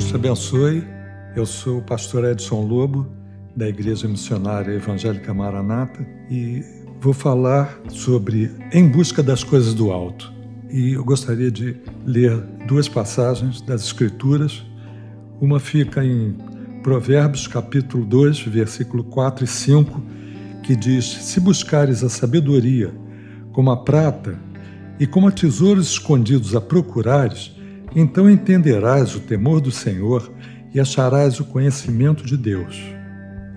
Deus te abençoe. Eu sou o pastor Edson Lobo, da Igreja Missionária Evangélica Maranata, e vou falar sobre Em Busca das Coisas do Alto. E eu gostaria de ler duas passagens das Escrituras. Uma fica em Provérbios, capítulo 2, versículo 4 e 5, que diz: Se buscares a sabedoria como a prata e como a tesouros escondidos a procurares, então entenderás o temor do Senhor e acharás o conhecimento de Deus.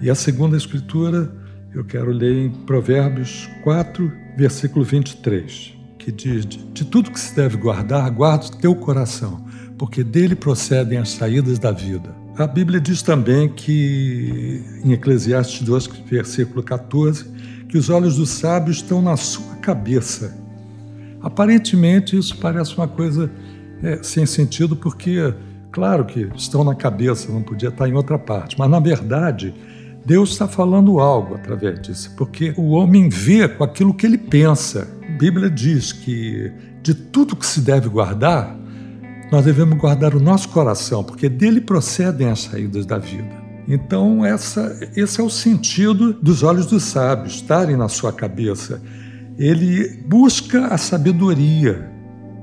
E a segunda escritura eu quero ler em Provérbios 4, versículo 23, que diz: De tudo que se deve guardar, guarda o teu coração, porque dele procedem as saídas da vida. A Bíblia diz também que, em Eclesiastes 2, versículo 14, que os olhos do sábio estão na sua cabeça. Aparentemente, isso parece uma coisa é, sem sentido, porque, claro que estão na cabeça, não podia estar em outra parte, mas na verdade, Deus está falando algo através disso, porque o homem vê com aquilo que ele pensa. A Bíblia diz que de tudo que se deve guardar, nós devemos guardar o nosso coração, porque dele procedem as saídas da vida. Então, essa, esse é o sentido dos olhos dos sábios, estarem na sua cabeça. Ele busca a sabedoria,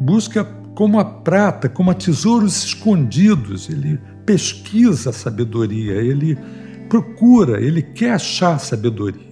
busca como a prata, como a tesouros escondidos. Ele pesquisa a sabedoria, ele procura, ele quer achar sabedoria.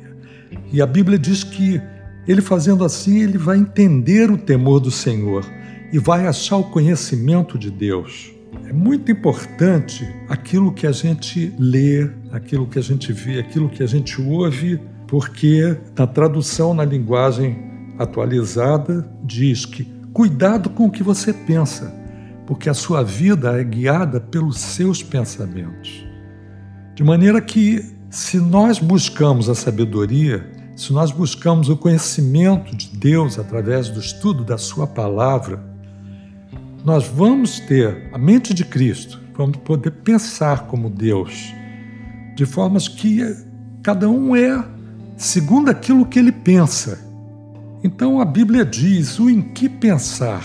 E a Bíblia diz que ele fazendo assim, ele vai entender o temor do Senhor e vai achar o conhecimento de Deus. É muito importante aquilo que a gente lê, aquilo que a gente vê, aquilo que a gente ouve, porque na tradução na linguagem atualizada diz que Cuidado com o que você pensa, porque a sua vida é guiada pelos seus pensamentos. De maneira que, se nós buscamos a sabedoria, se nós buscamos o conhecimento de Deus através do estudo da Sua palavra, nós vamos ter a mente de Cristo, vamos poder pensar como Deus, de formas que cada um é segundo aquilo que ele pensa então a Bíblia diz o em que pensar.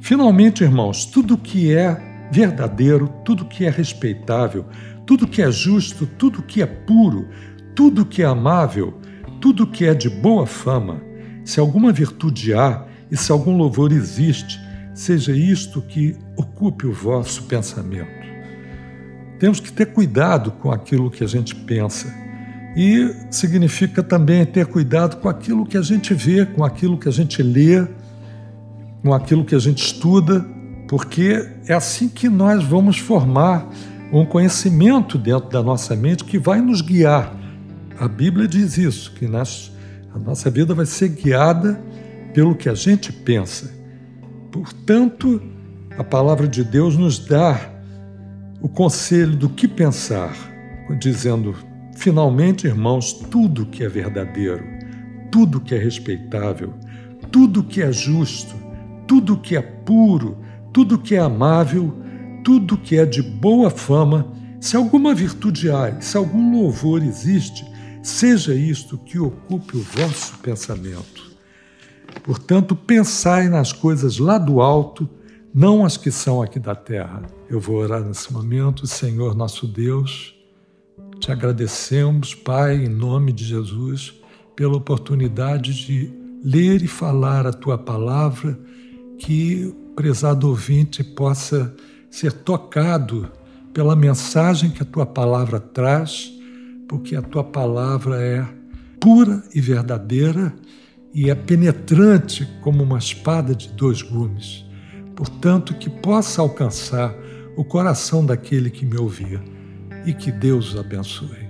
Finalmente, irmãos, tudo que é verdadeiro, tudo que é respeitável, tudo que é justo, tudo que é puro, tudo que é amável, tudo que é de boa fama, se alguma virtude há e se algum louvor existe, seja isto que ocupe o vosso pensamento. Temos que ter cuidado com aquilo que a gente pensa e significa também ter cuidado com aquilo que a gente vê, com aquilo que a gente lê, com aquilo que a gente estuda, porque é assim que nós vamos formar um conhecimento dentro da nossa mente que vai nos guiar. A Bíblia diz isso, que a nossa vida vai ser guiada pelo que a gente pensa. Portanto, a palavra de Deus nos dá o conselho do que pensar, dizendo: Finalmente, irmãos, tudo que é verdadeiro, tudo que é respeitável, tudo que é justo, tudo que é puro, tudo que é amável, tudo que é de boa fama, se alguma virtude há, se algum louvor existe, seja isto que ocupe o vosso pensamento. Portanto, pensai nas coisas lá do alto, não as que são aqui da terra. Eu vou orar nesse momento, Senhor nosso Deus. Te agradecemos, Pai, em nome de Jesus, pela oportunidade de ler e falar a tua palavra, que o prezado ouvinte possa ser tocado pela mensagem que a tua palavra traz, porque a tua palavra é pura e verdadeira e é penetrante como uma espada de dois gumes. Portanto, que possa alcançar o coração daquele que me ouvia e que Deus os abençoe.